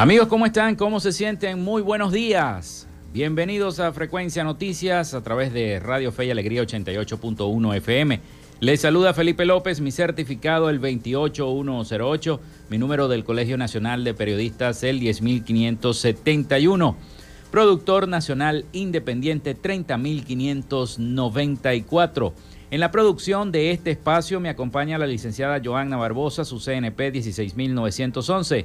Amigos, ¿cómo están? ¿Cómo se sienten? Muy buenos días. Bienvenidos a Frecuencia Noticias a través de Radio Fe y Alegría 88.1 FM. Les saluda Felipe López, mi certificado el 28108, mi número del Colegio Nacional de Periodistas el 10571. Productor Nacional Independiente 30594. En la producción de este espacio me acompaña la licenciada Joanna Barbosa, su CNP 16911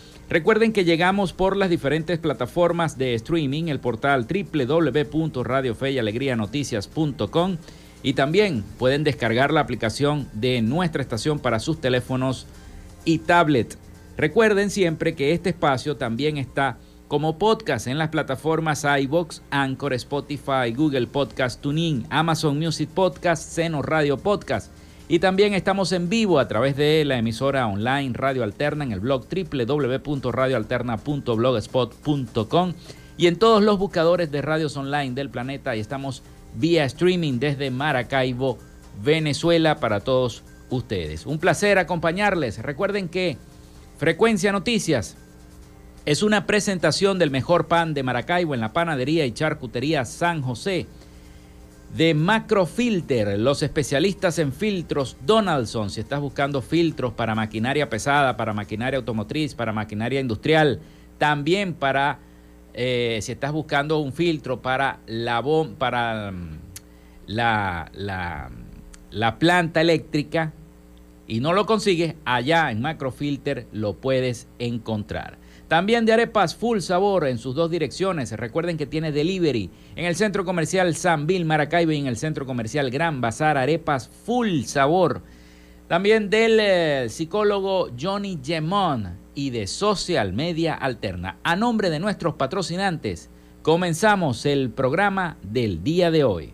Recuerden que llegamos por las diferentes plataformas de streaming, el portal www.radiofeyalegrianoticias.com y también pueden descargar la aplicación de nuestra estación para sus teléfonos y tablet. Recuerden siempre que este espacio también está como podcast en las plataformas iBox, Anchor, Spotify, Google Podcast, TuneIn, Amazon Music Podcast, Seno Radio Podcast y también estamos en vivo a través de la emisora online Radio Alterna en el blog www.radioalterna.blogspot.com y en todos los buscadores de radios online del planeta. Y estamos vía streaming desde Maracaibo, Venezuela, para todos ustedes. Un placer acompañarles. Recuerden que Frecuencia Noticias es una presentación del mejor pan de Maracaibo en la panadería y charcutería San José de Macrofilter, los especialistas en filtros Donaldson. Si estás buscando filtros para maquinaria pesada, para maquinaria automotriz, para maquinaria industrial, también para, eh, si estás buscando un filtro para la, para mm, la, la, la planta eléctrica y no lo consigues, allá en Macrofilter lo puedes encontrar. También de arepas full sabor en sus dos direcciones. Recuerden que tiene delivery en el centro comercial San Bill Maracaibo y en el centro comercial Gran Bazar. Arepas full sabor. También del eh, psicólogo Johnny Gemón y de Social Media Alterna. A nombre de nuestros patrocinantes, comenzamos el programa del día de hoy.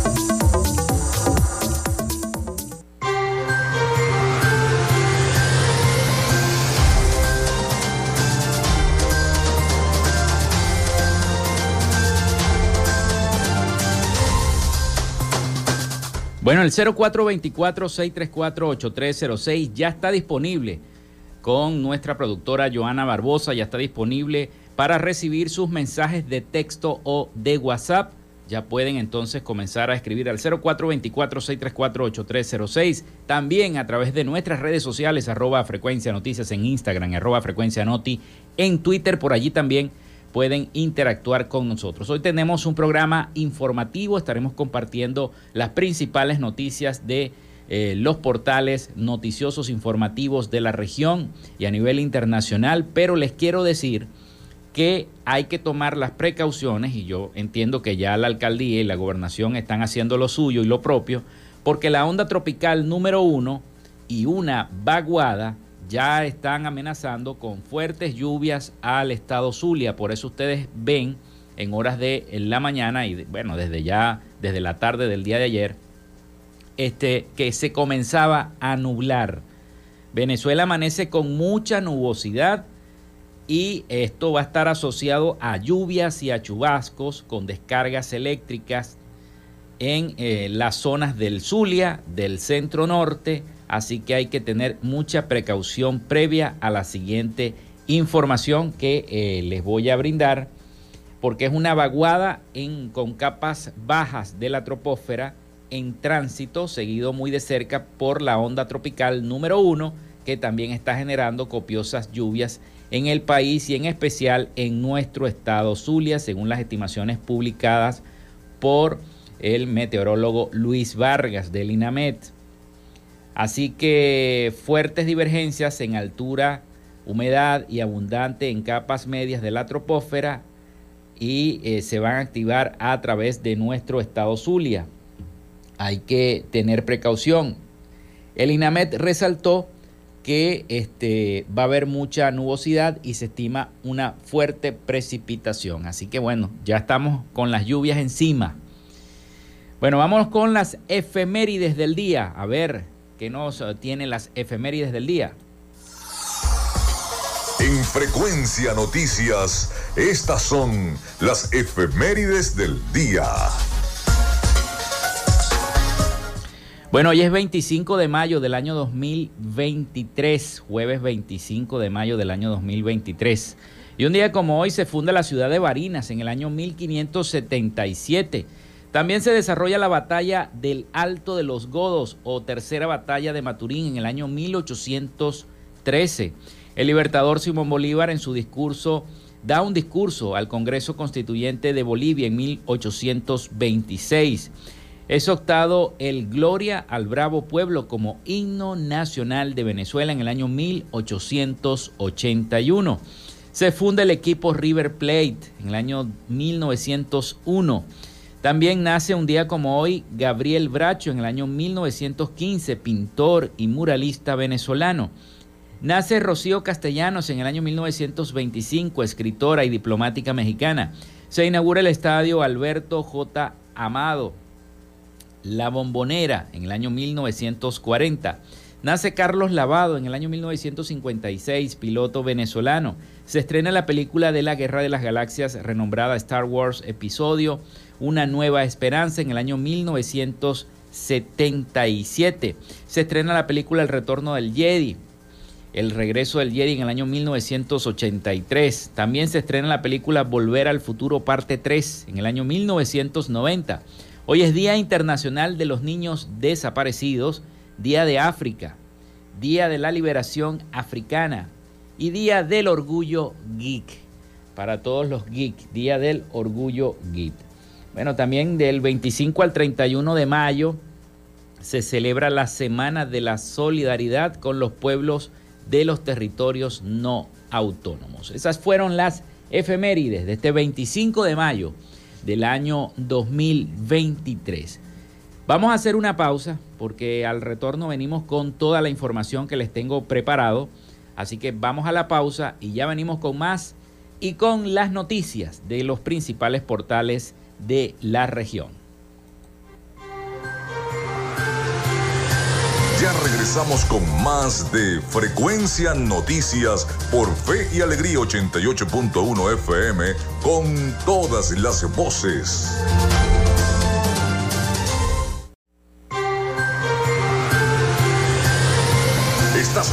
Bueno, el 0424-634-8306 ya está disponible con nuestra productora Joana Barbosa, ya está disponible para recibir sus mensajes de texto o de WhatsApp. Ya pueden entonces comenzar a escribir al 0424-634-8306. También a través de nuestras redes sociales, arroba frecuencia noticias en Instagram, arroba frecuencia noti en Twitter. Por allí también pueden interactuar con nosotros. Hoy tenemos un programa informativo, estaremos compartiendo las principales noticias de eh, los portales noticiosos informativos de la región y a nivel internacional, pero les quiero decir que hay que tomar las precauciones y yo entiendo que ya la alcaldía y la gobernación están haciendo lo suyo y lo propio, porque la onda tropical número uno y una vaguada ya están amenazando con fuertes lluvias al estado Zulia. Por eso ustedes ven en horas de la mañana y bueno, desde ya, desde la tarde del día de ayer, este, que se comenzaba a nublar. Venezuela amanece con mucha nubosidad y esto va a estar asociado a lluvias y a chubascos con descargas eléctricas en eh, las zonas del Zulia, del centro norte, así que hay que tener mucha precaución previa a la siguiente información que eh, les voy a brindar, porque es una vaguada en, con capas bajas de la troposfera en tránsito, seguido muy de cerca por la onda tropical número uno, que también está generando copiosas lluvias en el país y en especial en nuestro estado Zulia, según las estimaciones publicadas por el meteorólogo Luis Vargas del INAMET. Así que fuertes divergencias en altura, humedad y abundante en capas medias de la troposfera y eh, se van a activar a través de nuestro estado Zulia. Hay que tener precaución. El INAMET resaltó que este, va a haber mucha nubosidad y se estima una fuerte precipitación. Así que bueno, ya estamos con las lluvias encima. Bueno, vamos con las efemérides del día. A ver, que nos tiene las efemérides del día. En Frecuencia Noticias, estas son las efemérides del día. Bueno, hoy es 25 de mayo del año 2023, jueves 25 de mayo del año 2023. Y un día como hoy se funda la ciudad de Barinas en el año 1577 También se desarrolla la batalla del Alto de los Godos o tercera batalla de Maturín en el año 1813. El libertador Simón Bolívar en su discurso da un discurso al Congreso Constituyente de Bolivia en 1826. Es optado el Gloria al Bravo Pueblo como himno nacional de Venezuela en el año 1881. Se funda el equipo River Plate en el año 1901. También nace un día como hoy Gabriel Bracho en el año 1915, pintor y muralista venezolano. Nace Rocío Castellanos en el año 1925, escritora y diplomática mexicana. Se inaugura el estadio Alberto J. Amado. La Bombonera en el año 1940. Nace Carlos Lavado en el año 1956, piloto venezolano. Se estrena la película de la Guerra de las Galaxias renombrada Star Wars Episodio Una Nueva Esperanza en el año 1977. Se estrena la película El Retorno del Jedi el regreso del Jedi en el año 1983. También se estrena la película Volver al Futuro parte 3 en el año 1990. Hoy es Día Internacional de los Niños Desaparecidos, Día de África, Día de la Liberación Africana y Día del Orgullo Geek. Para todos los geeks, Día del Orgullo Geek. Bueno, también del 25 al 31 de mayo se celebra la Semana de la Solidaridad con los pueblos de los territorios no autónomos. Esas fueron las efemérides de este 25 de mayo del año 2023. Vamos a hacer una pausa porque al retorno venimos con toda la información que les tengo preparado. Así que vamos a la pausa y ya venimos con más y con las noticias de los principales portales de la región. Ya regresamos con más de Frecuencia Noticias por Fe y Alegría 88.1 FM con todas las voces.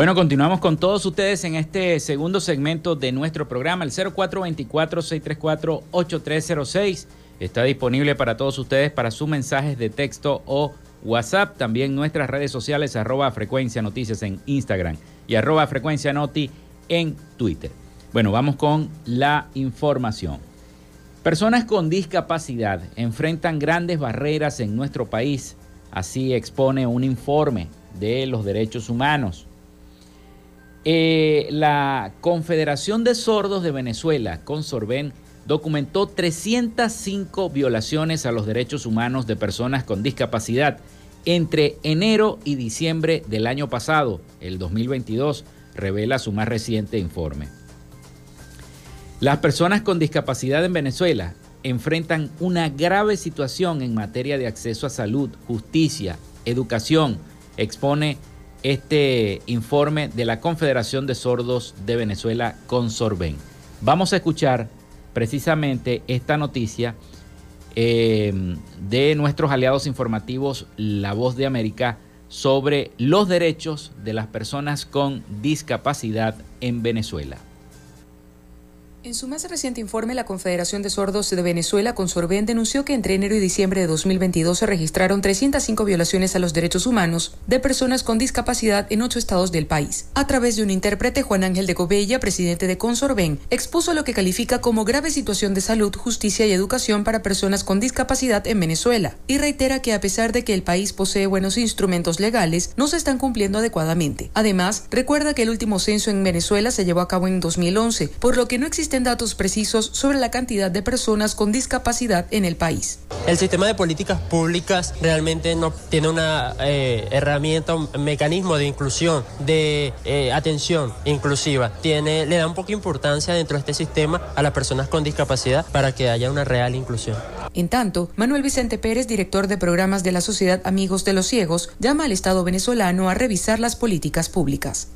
Bueno, continuamos con todos ustedes en este segundo segmento de nuestro programa, el 0424-634-8306. Está disponible para todos ustedes para sus mensajes de texto o WhatsApp. También nuestras redes sociales, arroba frecuencia noticias en Instagram y arroba frecuencia noti en Twitter. Bueno, vamos con la información. Personas con discapacidad enfrentan grandes barreras en nuestro país. Así expone un informe de los derechos humanos. Eh, la Confederación de Sordos de Venezuela, Consorben, documentó 305 violaciones a los derechos humanos de personas con discapacidad entre enero y diciembre del año pasado, el 2022, revela su más reciente informe. Las personas con discapacidad en Venezuela enfrentan una grave situación en materia de acceso a salud, justicia, educación, expone este informe de la Confederación de Sordos de Venezuela, Consorben. Vamos a escuchar precisamente esta noticia eh, de nuestros aliados informativos La Voz de América sobre los derechos de las personas con discapacidad en Venezuela. En su más reciente informe, la Confederación de Sordos de Venezuela, Consorben, denunció que entre enero y diciembre de 2022 se registraron 305 violaciones a los derechos humanos de personas con discapacidad en ocho estados del país. A través de un intérprete, Juan Ángel de Cobella, presidente de Consorben, expuso lo que califica como grave situación de salud, justicia y educación para personas con discapacidad en Venezuela, y reitera que a pesar de que el país posee buenos instrumentos legales, no se están cumpliendo adecuadamente. Además, recuerda que el último censo en Venezuela se llevó a cabo en 2011, por lo que no existe existen datos precisos sobre la cantidad de personas con discapacidad en el país. El sistema de políticas públicas realmente no tiene una eh, herramienta, un mecanismo de inclusión, de eh, atención inclusiva. Tiene, le da un poco de importancia dentro de este sistema a las personas con discapacidad para que haya una real inclusión. En tanto, Manuel Vicente Pérez, director de programas de la Sociedad Amigos de los Ciegos, llama al Estado venezolano a revisar las políticas públicas.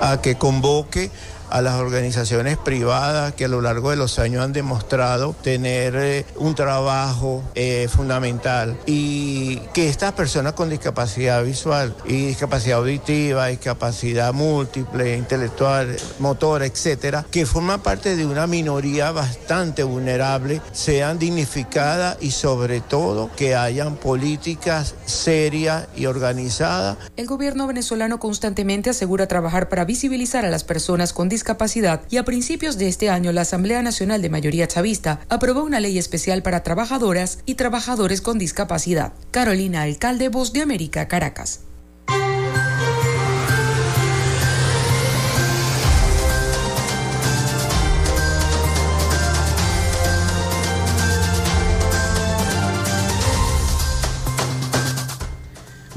A que convoque a las organizaciones privadas que a lo largo de los años han demostrado tener eh, un trabajo eh, fundamental y que estas personas con discapacidad visual y discapacidad auditiva, discapacidad múltiple, intelectual, motor, etcétera, que forman parte de una minoría bastante vulnerable, sean dignificadas y sobre todo que hayan políticas serias y organizadas. El gobierno venezolano constantemente asegura trabajar para visibilizar a las personas con discapacidad discapacidad y a principios de este año la Asamblea Nacional de Mayoría Chavista aprobó una ley especial para trabajadoras y trabajadores con discapacidad. Carolina Alcalde, Voz de América, Caracas.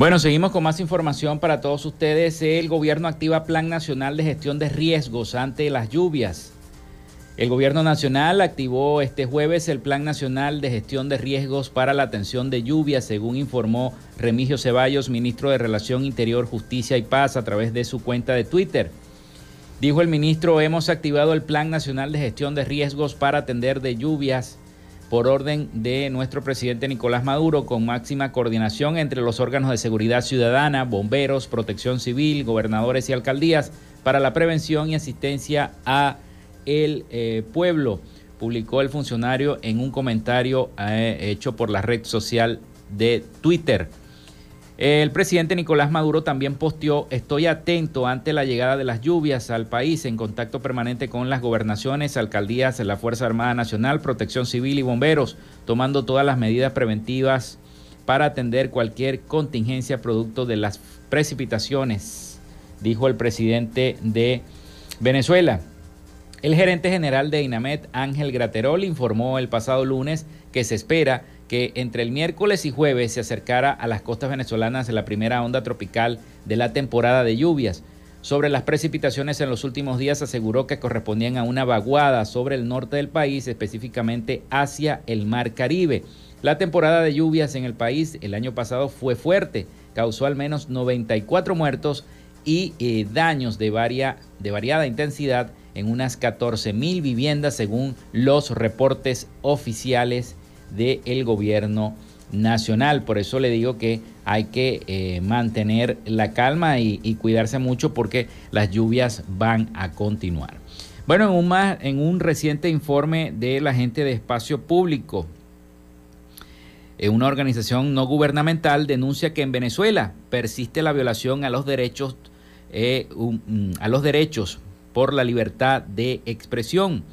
Bueno, seguimos con más información para todos ustedes. El gobierno activa Plan Nacional de Gestión de Riesgos ante las lluvias. El gobierno nacional activó este jueves el Plan Nacional de Gestión de Riesgos para la Atención de Lluvias, según informó Remigio Ceballos, ministro de Relación Interior, Justicia y Paz, a través de su cuenta de Twitter. Dijo el ministro, hemos activado el Plan Nacional de Gestión de Riesgos para atender de lluvias por orden de nuestro presidente Nicolás Maduro, con máxima coordinación entre los órganos de seguridad ciudadana, bomberos, protección civil, gobernadores y alcaldías para la prevención y asistencia a el eh, pueblo, publicó el funcionario en un comentario eh, hecho por la red social de Twitter. El presidente Nicolás Maduro también posteó, estoy atento ante la llegada de las lluvias al país, en contacto permanente con las gobernaciones, alcaldías, la Fuerza Armada Nacional, Protección Civil y bomberos, tomando todas las medidas preventivas para atender cualquier contingencia producto de las precipitaciones, dijo el presidente de Venezuela. El gerente general de INAMET, Ángel Graterol, informó el pasado lunes que se espera que entre el miércoles y jueves se acercara a las costas venezolanas la primera onda tropical de la temporada de lluvias. Sobre las precipitaciones en los últimos días aseguró que correspondían a una vaguada sobre el norte del país, específicamente hacia el Mar Caribe. La temporada de lluvias en el país el año pasado fue fuerte, causó al menos 94 muertos y eh, daños de, de variada intensidad en unas 14 mil viviendas según los reportes oficiales del gobierno nacional. Por eso le digo que hay que eh, mantener la calma y, cuidarse mucho porque las lluvias van a continuar. Bueno, en un, más, en un reciente informe de la gente de espacio público, eh, una organización no gubernamental denuncia que en Venezuela persiste la violación a los derechos, eh, a los derechos por la libertad de expresión.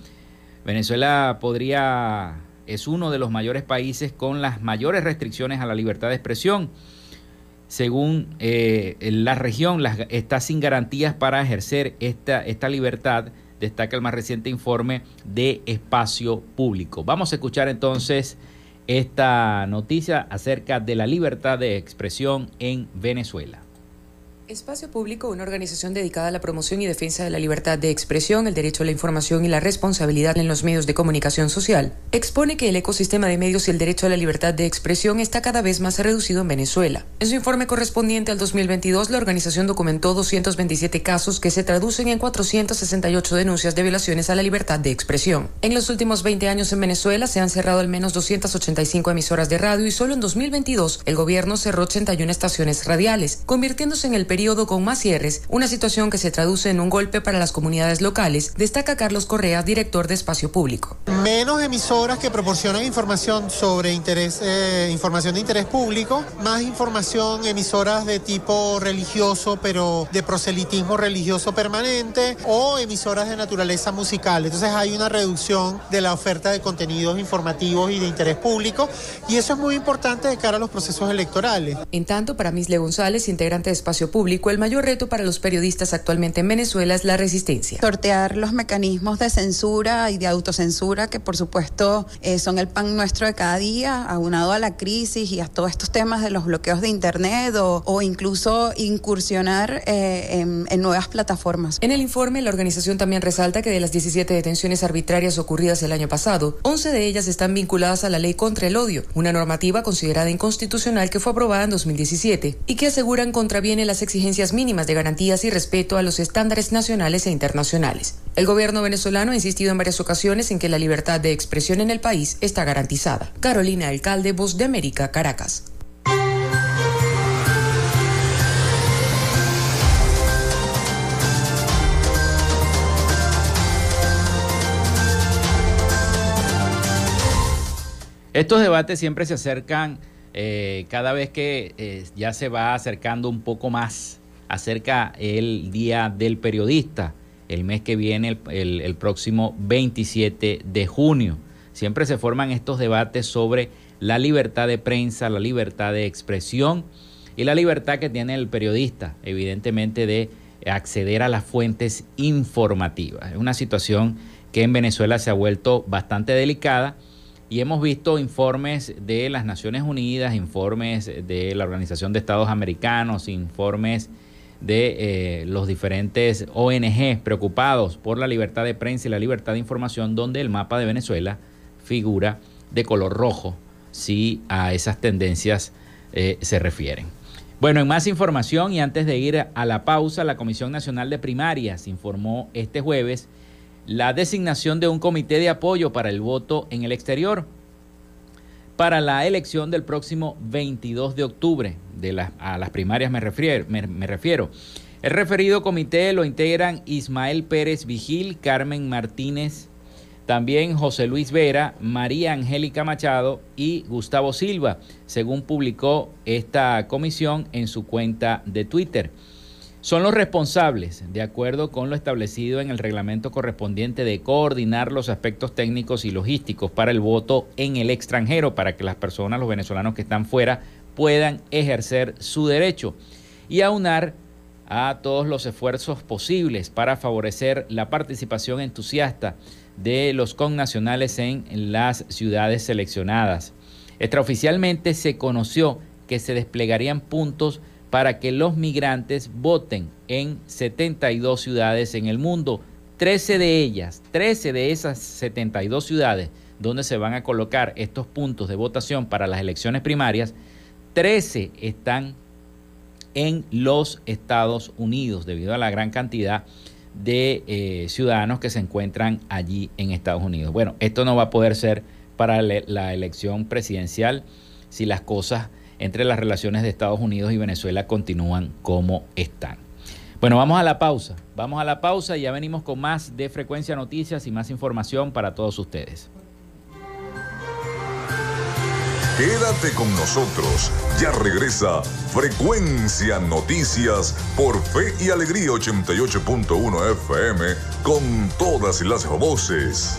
Venezuela podría es uno de los mayores países con las mayores restricciones a la libertad de expresión. Según eh, la región, está sin garantías para ejercer esta, esta libertad, destaca el más reciente informe de espacio público. Vamos a escuchar entonces esta noticia acerca de la libertad de expresión en Venezuela. Espacio Público, una organización dedicada a la promoción y defensa de la libertad de expresión, el derecho a la información y la responsabilidad en los medios de comunicación social, expone que el ecosistema de medios y el derecho a la libertad de expresión está cada vez más reducido en Venezuela. En su informe correspondiente al 2022, la organización documentó 227 casos que se traducen en 468 denuncias de violaciones a la libertad de expresión. En los últimos 20 años en Venezuela se han cerrado al menos 285 emisoras de radio y solo en 2022 el gobierno cerró 81 estaciones radiales, convirtiéndose en el periodo con más cierres, una situación que se traduce en un golpe para las comunidades locales, destaca Carlos Correa, director de Espacio Público. Menos emisoras que proporcionan información sobre interés, eh, información de interés público, más información emisoras de tipo religioso, pero de proselitismo religioso permanente, o emisoras de naturaleza musical. Entonces hay una reducción de la oferta de contenidos informativos y de interés público, y eso es muy importante de cara a los procesos electorales. En tanto, para Misle González, integrante de Espacio Público, el mayor reto para los periodistas actualmente en Venezuela es la resistencia. Sortear los mecanismos de censura y de autocensura que por supuesto eh, son el pan nuestro de cada día, aunado a la crisis y a todos estos temas de los bloqueos de Internet o, incluso incursionar eh, en, en nuevas plataformas. En el informe, la organización también resalta que de las 17 detenciones arbitrarias ocurridas el año pasado, 11 de ellas están vinculadas a la ley contra el odio, una normativa considerada inconstitucional que fue aprobada en 2017 y que aseguran contraviene las exigencias mínimas de garantías y respeto a los estándares nacionales e internacionales. El gobierno venezolano ha insistido en varias ocasiones en que la libertad de expresión en el país está garantizada. Carolina Alcalde, Voz de América, Caracas. Estos debates siempre se acercan eh, cada vez que eh, ya se va acercando un poco más acerca el Día del Periodista, el mes que viene, el, el próximo 27 de junio. Siempre se forman estos debates sobre la libertad de prensa, la libertad de expresión y la libertad que tiene el periodista, evidentemente, de acceder a las fuentes informativas. Es una situación que en Venezuela se ha vuelto bastante delicada y hemos visto informes de las Naciones Unidas, informes de la Organización de Estados Americanos, informes de eh, los diferentes ONG preocupados por la libertad de prensa y la libertad de información, donde el mapa de Venezuela figura de color rojo si a esas tendencias eh, se refieren. Bueno, en más información y antes de ir a la pausa, la Comisión Nacional de Primarias informó este jueves la designación de un comité de apoyo para el voto en el exterior para la elección del próximo 22 de octubre. De a las primarias me refiero, me refiero. El referido comité lo integran Ismael Pérez Vigil, Carmen Martínez, también José Luis Vera, María Angélica Machado y Gustavo Silva, según publicó esta comisión en su cuenta de Twitter son los responsables, de acuerdo con lo establecido en el reglamento correspondiente, de coordinar los aspectos técnicos y logísticos para el voto en el extranjero, para que las personas, los venezolanos que están fuera, puedan ejercer su derecho y aunar a todos los esfuerzos posibles para favorecer la participación entusiasta de los connacionales en las ciudades seleccionadas. Extraoficialmente se conoció que se desplegarían puntos para que los migrantes voten en 72 ciudades en el mundo. 13 de ellas, 13 de esas 72 ciudades donde se van a colocar estos puntos de votación para las elecciones primarias, 13 están en los Estados Unidos debido a la gran cantidad de eh, ciudadanos que se encuentran allí en Estados Unidos. Bueno, esto no va a poder ser para la elección presidencial si las cosas entre las relaciones de Estados Unidos y Venezuela continúan como están. Bueno, vamos a la pausa. Vamos a la pausa y ya venimos con más de Frecuencia Noticias y más información para todos ustedes. Quédate con nosotros. Ya regresa Frecuencia Noticias por Fe y Alegría 88.1 FM con todas las voces.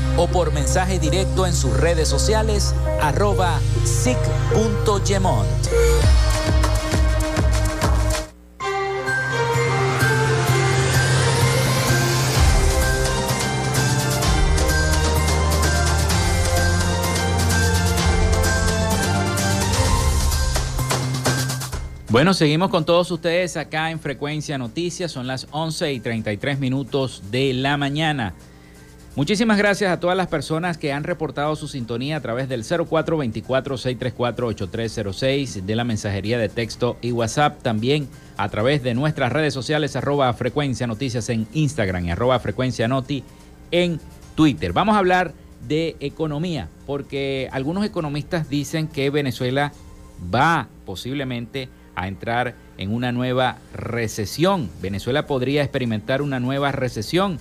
o por mensaje directo en sus redes sociales arroba sic.gemont. Bueno, seguimos con todos ustedes acá en Frecuencia Noticias. Son las 11 y 33 minutos de la mañana. Muchísimas gracias a todas las personas que han reportado su sintonía a través del 0424-634-8306 de la mensajería de texto y WhatsApp. También a través de nuestras redes sociales arroba frecuencia noticias en Instagram y arroba frecuencia noti en Twitter. Vamos a hablar de economía porque algunos economistas dicen que Venezuela va posiblemente a entrar en una nueva recesión. Venezuela podría experimentar una nueva recesión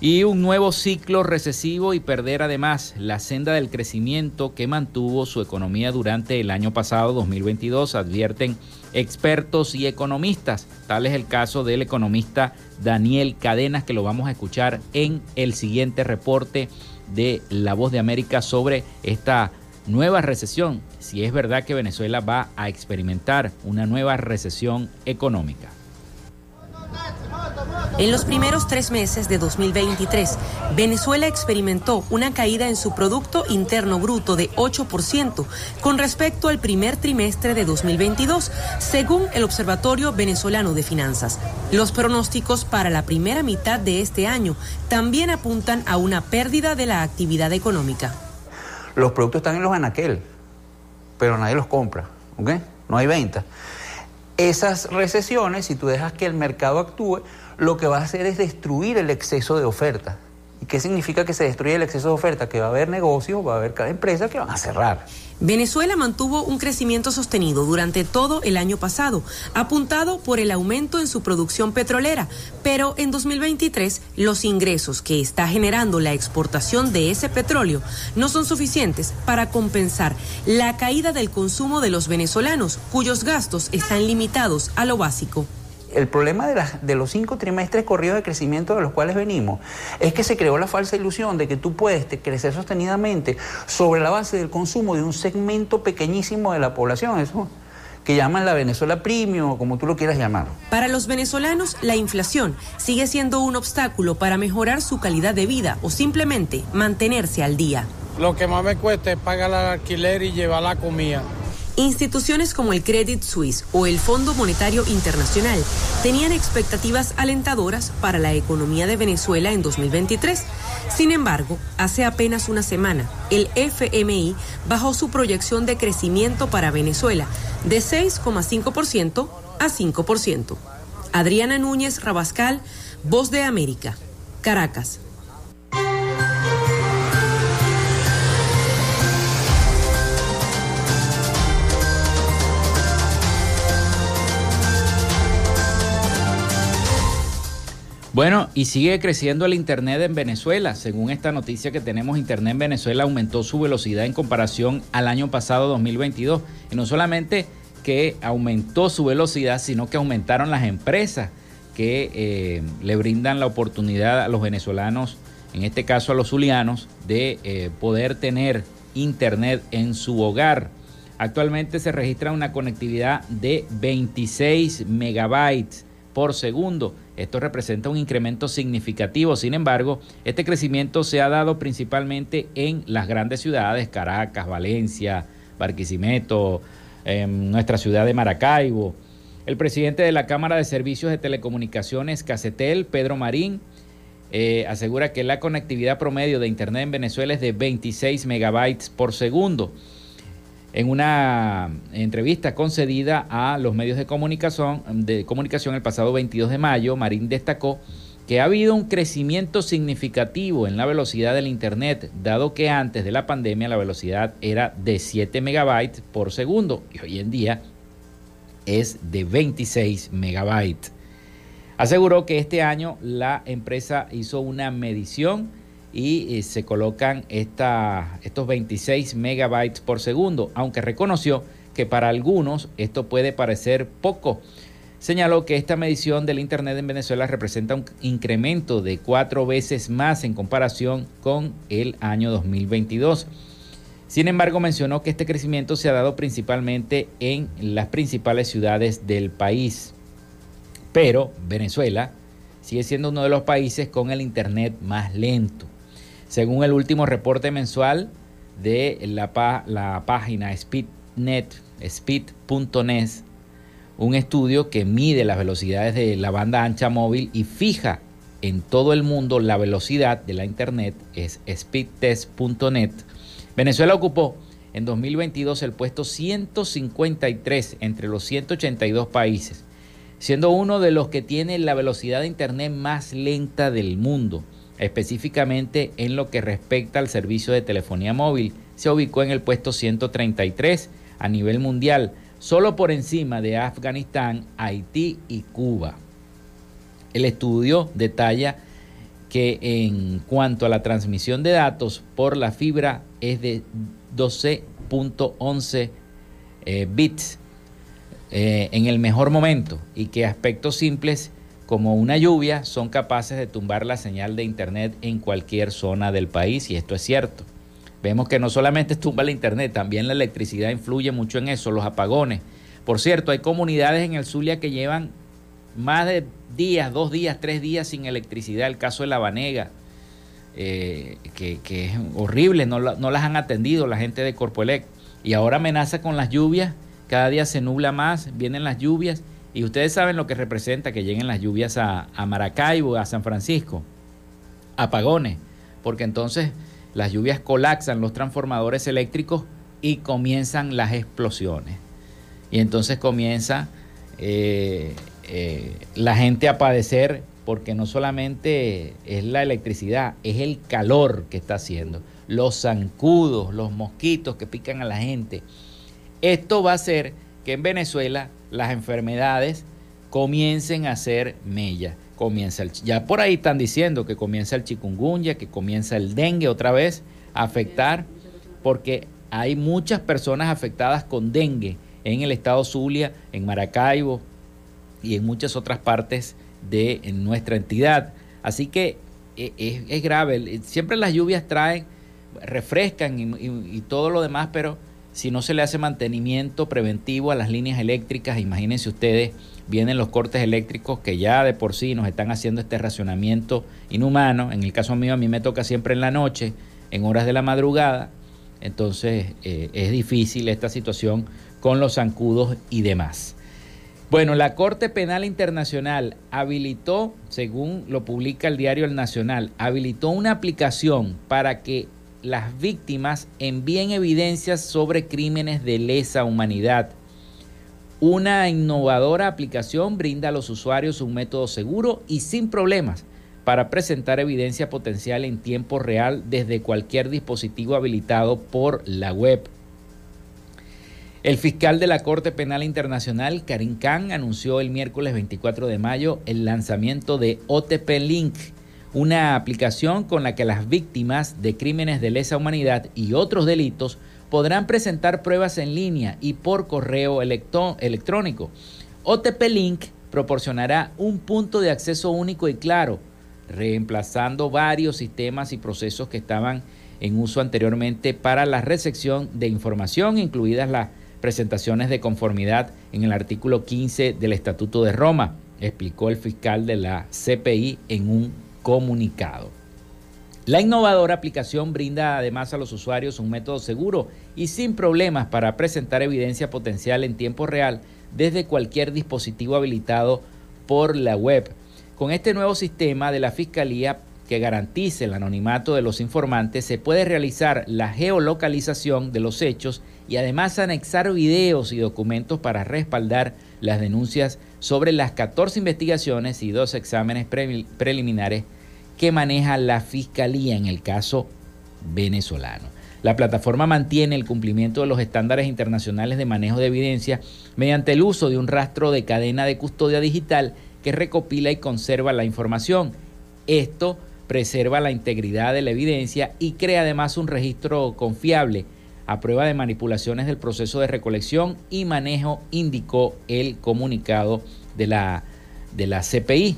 y un nuevo ciclo recesivo y perder además la senda del crecimiento que mantuvo su economía durante el año pasado 2022, advierten expertos y economistas. Tal es el caso del economista Daniel Cadenas, que lo vamos a escuchar en el siguiente reporte de La Voz de América sobre esta nueva recesión, si es verdad que Venezuela va a experimentar una nueva recesión económica. En los primeros tres meses de 2023, Venezuela experimentó una caída en su Producto Interno Bruto de 8% con respecto al primer trimestre de 2022, según el Observatorio Venezolano de Finanzas. Los pronósticos para la primera mitad de este año también apuntan a una pérdida de la actividad económica. Los productos están en los anaquel, pero nadie los compra, ¿ok? No hay venta. Esas recesiones, si tú dejas que el mercado actúe, lo que va a hacer es destruir el exceso de oferta. ¿Y qué significa que se destruye el exceso de oferta? Que va a haber negocios, va a haber cada empresa que van a cerrar. Venezuela mantuvo un crecimiento sostenido durante todo el año pasado, apuntado por el aumento en su producción petrolera, pero en 2023 los ingresos que está generando la exportación de ese petróleo no son suficientes para compensar la caída del consumo de los venezolanos, cuyos gastos están limitados a lo básico el problema de, de, los cinco trimestres corridos de crecimiento de los cuales venimos es que se creó la falsa ilusión de que tú puedes crecer sostenidamente sobre la base del consumo de un segmento pequeñísimo de la población. Eso, que llaman la Venezuela Premium o como tú lo quieras llamar. Para los venezolanos, la inflación sigue siendo un obstáculo para mejorar su calidad de vida o simplemente mantenerse al día. Lo que más me cuesta es pagar el alquiler y llevar la comida. Instituciones como el Credit Suisse o el Fondo Monetario Internacional tenían expectativas alentadoras para la economía de Venezuela en 2023. Sin embargo, hace apenas una semana, el FMI bajó su proyección de crecimiento para Venezuela de 6,5% a 5%. Adriana Núñez Rabascal, Voz de América, Caracas. Bueno, y sigue creciendo el Internet en Venezuela. Según esta noticia que tenemos, Internet en Venezuela aumentó su velocidad en comparación al año pasado 2022. Y no solamente que aumentó su velocidad, sino que aumentaron las empresas que eh, le brindan la oportunidad a los venezolanos, en este caso a los zulianos, de eh, poder tener Internet en su hogar. Actualmente se registra una conectividad de 26 megabytes por segundo esto representa un incremento significativo. Sin embargo, este crecimiento se ha dado principalmente en las grandes ciudades, Caracas, Valencia, Barquisimeto, en nuestra ciudad de Maracaibo. El presidente de la Cámara de Servicios de Telecomunicaciones, Cacetel, Pedro Marín, eh, asegura que la conectividad promedio de Internet en Venezuela es de 26 megabytes por segundo. En una entrevista concedida a los medios de comunicación, el pasado 22 de mayo, Marín destacó que ha habido un crecimiento significativo en la velocidad del Internet, dado que antes de la pandemia la velocidad era de 7 megabytes por segundo y hoy en día es de 26 megabytes. Aseguró que este año la empresa hizo una medición y eh, se colocan estos 26 megabytes por segundo, aunque reconoció que para algunos esto puede parecer poco. Señaló que esta medición del Internet en Venezuela representa un incremento de cuatro veces más en comparación con el año 2022. Sin embargo, mencionó que este crecimiento se ha dado principalmente en las principales ciudades del país. Pero Venezuela sigue siendo uno de los países con el Internet más lento. Según el último reporte mensual de la, página SpeedNet, speed.net, un estudio que mide las velocidades de la banda ancha móvil y fija en todo el mundo la velocidad de la Internet, es speedtest.net. Venezuela ocupó en 2022 el puesto 153 entre los 182 países, siendo uno de los que tiene la velocidad de Internet más lenta del mundo específicamente en lo que respecta al servicio de telefonía móvil. Se ubicó en el puesto 133 a nivel mundial, solo por encima de Afganistán, Haití y Cuba. El estudio detalla que en cuanto a la transmisión de datos por la fibra es de 12.11 eh, bits eh, en el mejor momento y que aspectos simples como una lluvia son capaces de tumbar la señal de Internet en cualquier zona del país y esto es cierto. Vemos que no solamente tumba la Internet, también la electricidad influye mucho en eso, los apagones. Por cierto, hay comunidades en el Zulia que llevan más de días, dos días, tres días sin electricidad. El caso de La Banega, eh, que, es horrible, no, no, las han atendido la gente de Corpoelec. Y ahora amenaza con las lluvias, cada día se nubla más, vienen las lluvias y ustedes saben lo que representa que lleguen las lluvias a, Maracaibo, a San Francisco, apagones, porque entonces las lluvias colapsan los transformadores eléctricos y comienzan las explosiones. Y entonces comienza eh, eh, la gente a padecer porque no solamente es la electricidad, es el calor que está haciendo, los zancudos, los mosquitos que pican a la gente. Esto va a hacer que en Venezuela las enfermedades comiencen a ser mella. Comienza el, ya por ahí están diciendo que comienza el chikungunya, que comienza el dengue otra vez a afectar, porque hay muchas personas afectadas con dengue en el estado Zulia, en Maracaibo y en muchas otras partes de nuestra entidad. Así que e, es, grave. Siempre las lluvias traen, refrescan y todo lo demás, pero si no se le hace mantenimiento preventivo a las líneas eléctricas, imagínense ustedes, vienen los cortes eléctricos que ya de por sí nos están haciendo este racionamiento inhumano. En el caso mío, a mí me toca siempre en la noche, en horas de la madrugada. Entonces eh, es difícil esta situación con los zancudos y demás. Bueno, la Corte Penal Internacional habilitó, según lo publica el diario El Nacional, habilitó una aplicación para que las víctimas envíen evidencias sobre crímenes de lesa humanidad. Una innovadora aplicación brinda a los usuarios un método seguro y sin problemas para presentar evidencia potencial en tiempo real desde cualquier dispositivo habilitado por la web. El fiscal de la Corte Penal Internacional, Karim Khan, anunció el miércoles 24 de mayo el lanzamiento de OTP Link, una aplicación con la que las víctimas de crímenes de lesa humanidad y otros delitos podrán presentar pruebas en línea y por correo electrónico. OTP Link proporcionará un punto de acceso único y claro, reemplazando varios sistemas y procesos que estaban en uso anteriormente para la recepción de información, incluidas las presentaciones de conformidad en el artículo 15 del Estatuto de Roma, explicó el fiscal de la CPI en un comunicado. La innovadora aplicación brinda además a los usuarios un método seguro y sin problemas para presentar evidencia potencial en tiempo real desde cualquier dispositivo habilitado por la web. Con este nuevo sistema de la Fiscalía que garantice el anonimato de los informantes, se puede realizar la geolocalización de los hechos y además anexar videos y documentos para respaldar las denuncias sobre las 14 investigaciones y dos exámenes preliminares que maneja la Fiscalía en el caso venezolano. La plataforma mantiene el cumplimiento de los estándares internacionales de manejo de evidencia mediante el uso de un rastro de cadena de custodia digital que recopila y conserva la información. Esto preserva la integridad de la evidencia y crea además un registro confiable a prueba de manipulaciones del proceso de recolección y manejo, indicó el comunicado de la, de la CPI.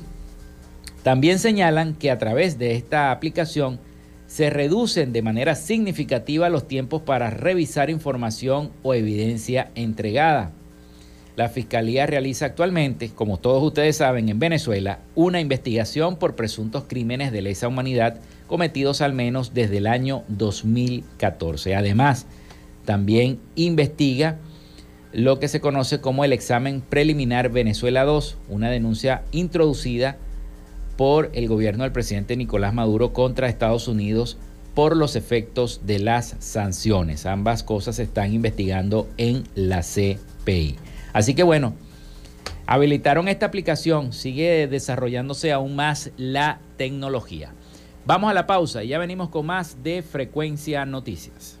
También señalan que a través de esta aplicación se reducen de manera significativa los tiempos para revisar información o evidencia entregada. La Fiscalía realiza actualmente, como todos ustedes saben, en Venezuela, una investigación por presuntos crímenes de lesa humanidad cometidos al menos desde el año 2014. Además, también investiga lo que se conoce como el examen preliminar Venezuela 2, una denuncia introducida por el gobierno del presidente Nicolás Maduro contra Estados Unidos por los efectos de las sanciones. Ambas cosas se están investigando en la CPI. Así que bueno, habilitaron esta aplicación, sigue desarrollándose aún más la tecnología. Vamos a la pausa y ya venimos con más de Frecuencia Noticias.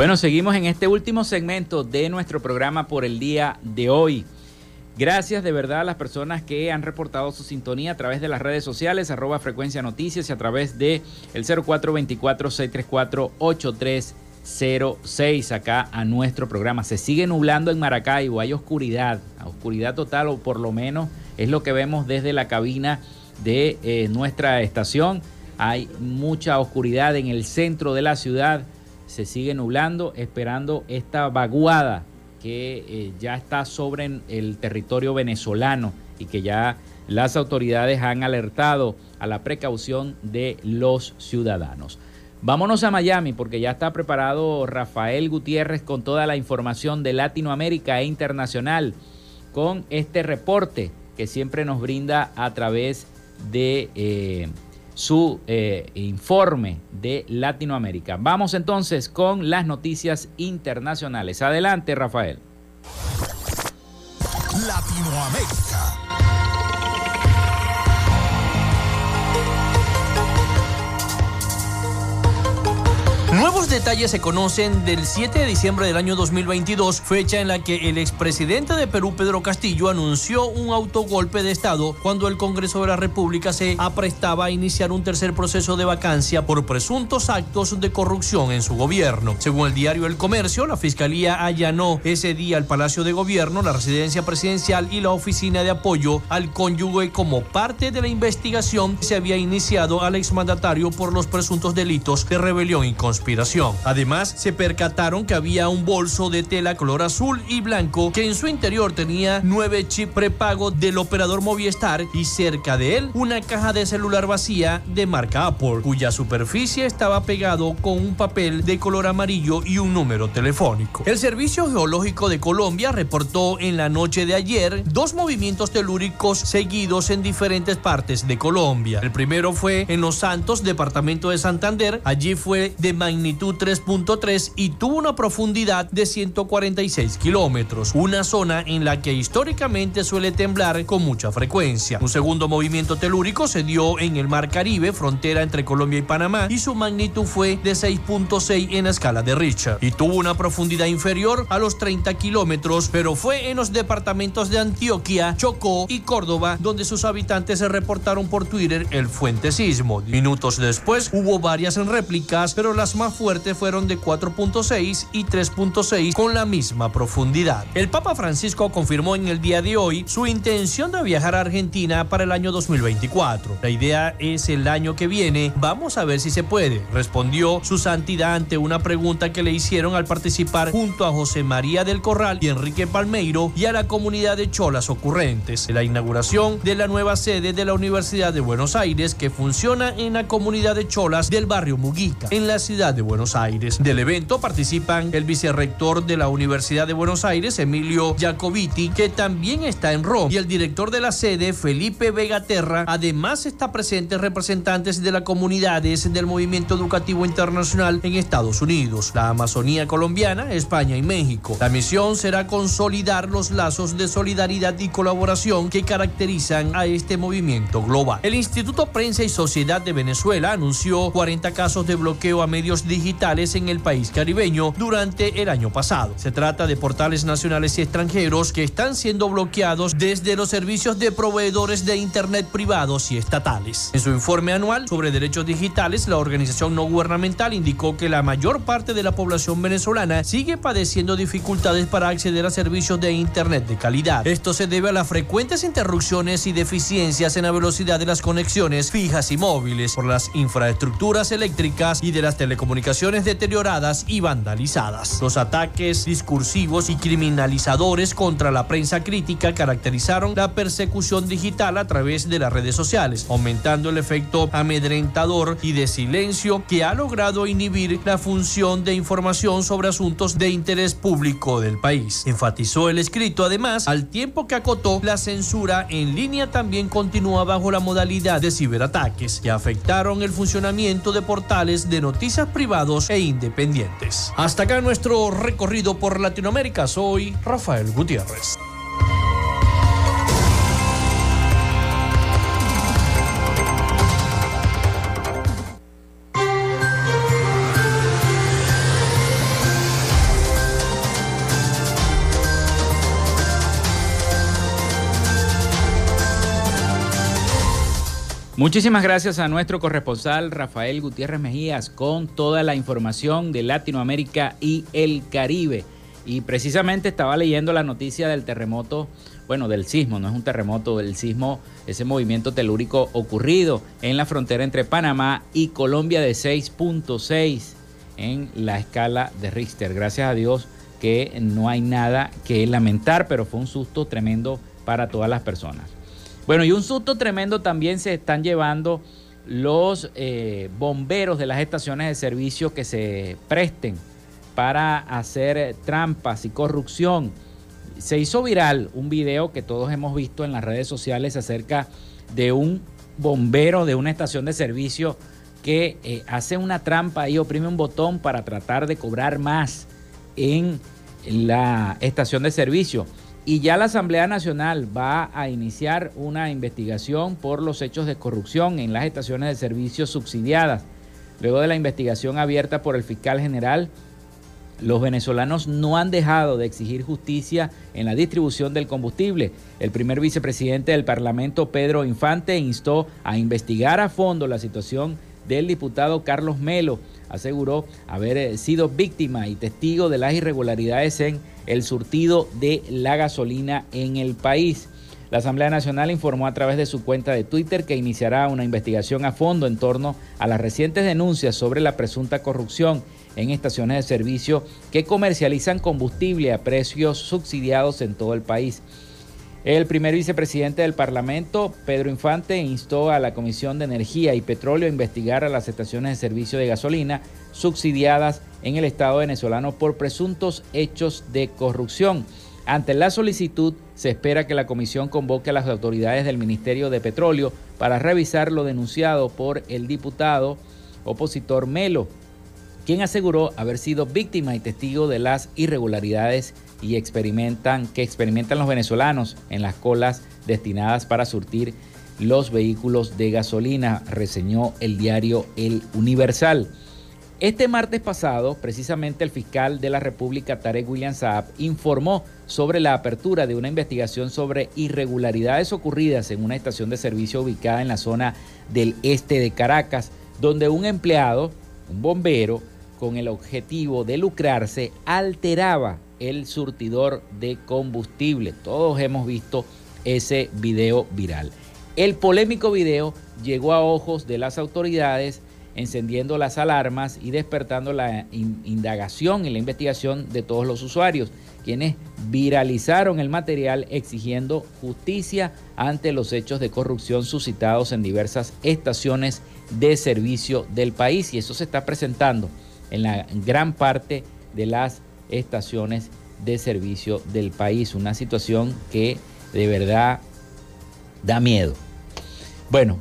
Bueno, seguimos en este último segmento de nuestro programa por el día de hoy. Gracias de verdad a las personas que han reportado su sintonía a través de las redes sociales, arroba frecuencia noticias y a través de el 0424-634-8306 acá a nuestro programa. Se sigue nublando en Maracaibo, hay oscuridad, oscuridad total o por lo menos es lo que vemos desde la cabina de eh, nuestra estación. Hay mucha oscuridad en el centro de la ciudad, se sigue nublando esperando esta vaguada que eh, ya está sobre el territorio venezolano y que ya las autoridades han alertado a la precaución de los ciudadanos. Vámonos a Miami porque ya está preparado Rafael Gutiérrez con toda la información de Latinoamérica e internacional con este reporte que siempre nos brinda a través de eh, su eh, informe de Latinoamérica. Vamos entonces con las noticias internacionales. Adelante, Rafael. Latinoamérica. Nuevos detalles se conocen del 7 de diciembre del año 2022, fecha en la que el expresidente de Perú, Pedro Castillo, anunció un autogolpe de Estado cuando el Congreso de la República se aprestaba a iniciar un tercer proceso de vacancia por presuntos actos de corrupción en su gobierno. Según el diario El Comercio, la Fiscalía allanó ese día el Palacio de Gobierno, la residencia presidencial y la oficina de apoyo al cónyuge como parte de la investigación que se había iniciado al exmandatario por los presuntos delitos de rebelión y conspiración. Además, se percataron que había un bolso de tela color azul y blanco que en su interior tenía nueve chips prepago del operador Movistar y cerca de él una caja de celular vacía de marca Apple, cuya superficie estaba pegado con un papel de color amarillo y un número telefónico. El Servicio Geológico de Colombia reportó en la noche de ayer dos movimientos telúricos seguidos en diferentes partes de Colombia. El primero fue en Los Santos, departamento de Santander. Allí fue de magnitud magnitud 3.3 y tuvo una profundidad de 146 kilómetros, una zona en la que históricamente suele temblar con mucha frecuencia. Un segundo movimiento telúrico se dio en el Mar Caribe, frontera entre Colombia y Panamá, y su magnitud fue de 6.6 en la escala de Richter, y tuvo una profundidad inferior a los 30 kilómetros, pero fue en los departamentos de Antioquia, Chocó y Córdoba donde sus habitantes se reportaron por Twitter el fuente sismo. Minutos después hubo varias réplicas, pero las más fuertes fueron de 4.6 y 3.6 con la misma profundidad. El Papa Francisco confirmó en el día de hoy su intención de viajar a Argentina para el año 2024. La idea es el año que viene, vamos a ver si se puede, respondió su santidad ante una pregunta que le hicieron al participar junto a José María del Corral y Enrique Palmeiro y a la comunidad de cholas ocurrentes en la inauguración de la nueva sede de la Universidad de Buenos Aires que funciona en la comunidad de cholas del barrio Muguica, en la ciudad de Buenos Aires. Del evento participan el vicerrector de la Universidad de Buenos Aires, Emilio Jacobiti, que también está en Roma, y el director de la sede, Felipe Vegaterra. Además está presentes representantes de las comunidades del movimiento educativo internacional en Estados Unidos, la Amazonía colombiana, España y México. La misión será consolidar los lazos de solidaridad y colaboración que caracterizan a este movimiento global. El Instituto Prensa y Sociedad de Venezuela anunció 40 casos de bloqueo a medios digitales en el país caribeño durante el año pasado. Se trata de portales nacionales y extranjeros que están siendo bloqueados desde los servicios de proveedores de Internet privados y estatales. En su informe anual sobre derechos digitales, la organización no gubernamental indicó que la mayor parte de la población venezolana sigue padeciendo dificultades para acceder a servicios de Internet de calidad. Esto se debe a las frecuentes interrupciones y deficiencias en la velocidad de las conexiones fijas y móviles por las infraestructuras eléctricas y de las telecomunicaciones deterioradas y vandalizadas. Los ataques discursivos y criminalizadores contra la prensa crítica caracterizaron la persecución digital a través de las redes sociales, aumentando el efecto amedrentador y de silencio que ha logrado inhibir la función de información sobre asuntos de interés público del país. Enfatizó el escrito además al tiempo que acotó la censura en línea también continúa bajo la modalidad de ciberataques que afectaron el funcionamiento de portales de noticias privados e independientes. Hasta acá nuestro recorrido por Latinoamérica. Soy Rafael Gutiérrez. Muchísimas gracias a nuestro corresponsal Rafael Gutiérrez Mejías con toda la información de Latinoamérica y el Caribe. Y precisamente estaba leyendo la noticia del terremoto, bueno, del sismo, no es un terremoto, del sismo, ese movimiento telúrico ocurrido en la frontera entre Panamá y Colombia de 6.6 en la escala de Richter. Gracias a Dios que no hay nada que lamentar, pero fue un susto tremendo para todas las personas. Bueno, y un susto tremendo también se están llevando los eh, bomberos de las estaciones de servicio que se presten para hacer trampas y corrupción. Se hizo viral un video que todos hemos visto en las redes sociales acerca de un bombero de una estación de servicio que eh, hace una trampa y oprime un botón para tratar de cobrar más en la estación de servicio. Y ya la Asamblea Nacional va a iniciar una investigación por los hechos de corrupción en las estaciones de servicio subsidiadas. Luego de la investigación abierta por el fiscal general, los venezolanos no han dejado de exigir justicia en la distribución del combustible. El primer vicepresidente del Parlamento, Pedro Infante, instó a investigar a fondo la situación del diputado Carlos Melo. Aseguró haber sido víctima y testigo de las irregularidades en el surtido de la gasolina en el país. La Asamblea Nacional informó a través de su cuenta de Twitter que iniciará una investigación a fondo en torno a las recientes denuncias sobre la presunta corrupción en estaciones de servicio que comercializan combustible a precios subsidiados en todo el país. El primer vicepresidente del Parlamento, Pedro Infante, instó a la Comisión de Energía y Petróleo a investigar a las estaciones de servicio de gasolina subsidiadas en el Estado venezolano por presuntos hechos de corrupción. Ante la solicitud, se espera que la comisión convoque a las autoridades del Ministerio de Petróleo para revisar lo denunciado por el diputado opositor Melo, quien aseguró haber sido víctima y testigo de las irregularidades y experimentan, que experimentan los venezolanos en las colas destinadas para surtir los vehículos de gasolina, reseñó el diario El Universal. Este martes pasado, precisamente el fiscal de la República, Tarek William Saab, informó sobre la apertura de una investigación sobre irregularidades ocurridas en una estación de servicio ubicada en la zona del este de Caracas, donde un empleado, un bombero, con el objetivo de lucrarse, alteraba el surtidor de combustible. Todos hemos visto ese video viral. El polémico video llegó a ojos de las autoridades encendiendo las alarmas y despertando la indagación y la investigación de todos los usuarios, quienes viralizaron el material exigiendo justicia ante los hechos de corrupción suscitados en diversas estaciones de servicio del país. Y eso se está presentando en la gran parte de las estaciones de servicio del país. Una situación que de verdad da miedo. Bueno,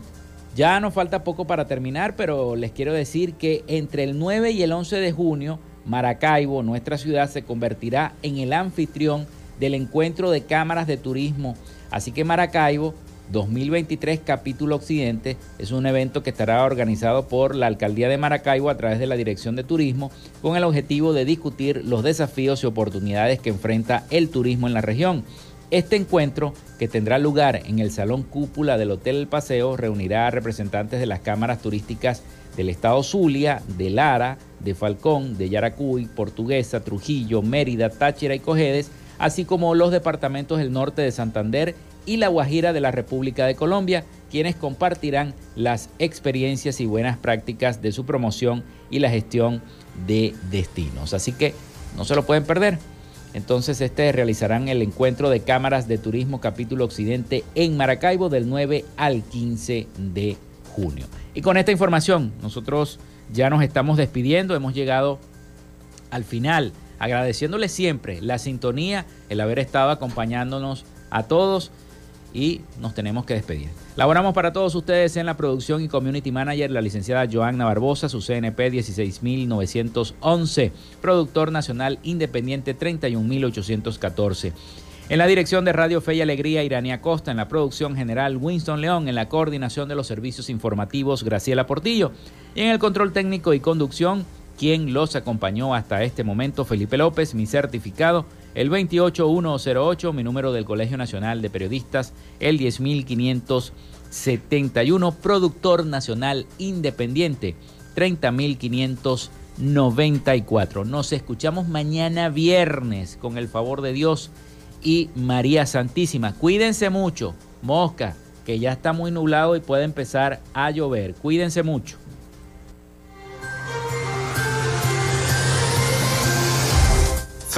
ya nos falta poco para terminar, pero les quiero decir que entre el 9 y el 11 de junio, Maracaibo, nuestra ciudad, se convertirá en el anfitrión del encuentro de cámaras de turismo. Así que Maracaibo 2023 Capítulo Occidente es un evento que estará organizado por la Alcaldía de Maracaibo a través de la Dirección de Turismo con el objetivo de discutir los desafíos y oportunidades que enfrenta el turismo en la región. Este encuentro, que tendrá lugar en el Salón Cúpula del Hotel El Paseo, reunirá a representantes de las cámaras turísticas del Estado Zulia, de Lara, de Falcón, de Yaracuy, Portuguesa, Trujillo, Mérida, Táchira y Cojedes, así como los departamentos del norte de Santander y La Guajira de la República de Colombia, quienes compartirán las experiencias y buenas prácticas de su promoción y la gestión de destinos. Así que no se lo pueden perder. Entonces, este realizarán el encuentro de cámaras de turismo capítulo occidente en Maracaibo del 9 al 15 de junio. Y con esta información, nosotros ya nos estamos despidiendo, hemos llegado al final, agradeciéndole siempre la sintonía, el haber estado acompañándonos a todos y nos tenemos que despedir. Laboramos para todos ustedes en la producción y community manager la licenciada Joanna Barbosa, su CNP 16911, productor nacional independiente 31814. En la dirección de Radio Fe y Alegría, Irania Costa. En la producción general, Winston León. En la coordinación de los servicios informativos, Graciela Portillo. Y en el control técnico y conducción, quien los acompañó hasta este momento, Felipe López, mi certificado, el 28108, mi número del Colegio Nacional de Periodistas, el 10571, productor nacional independiente, 30594. Nos escuchamos mañana viernes con el favor de Dios y María Santísima. Cuídense mucho, mosca, que ya está muy nublado y puede empezar a llover. Cuídense mucho.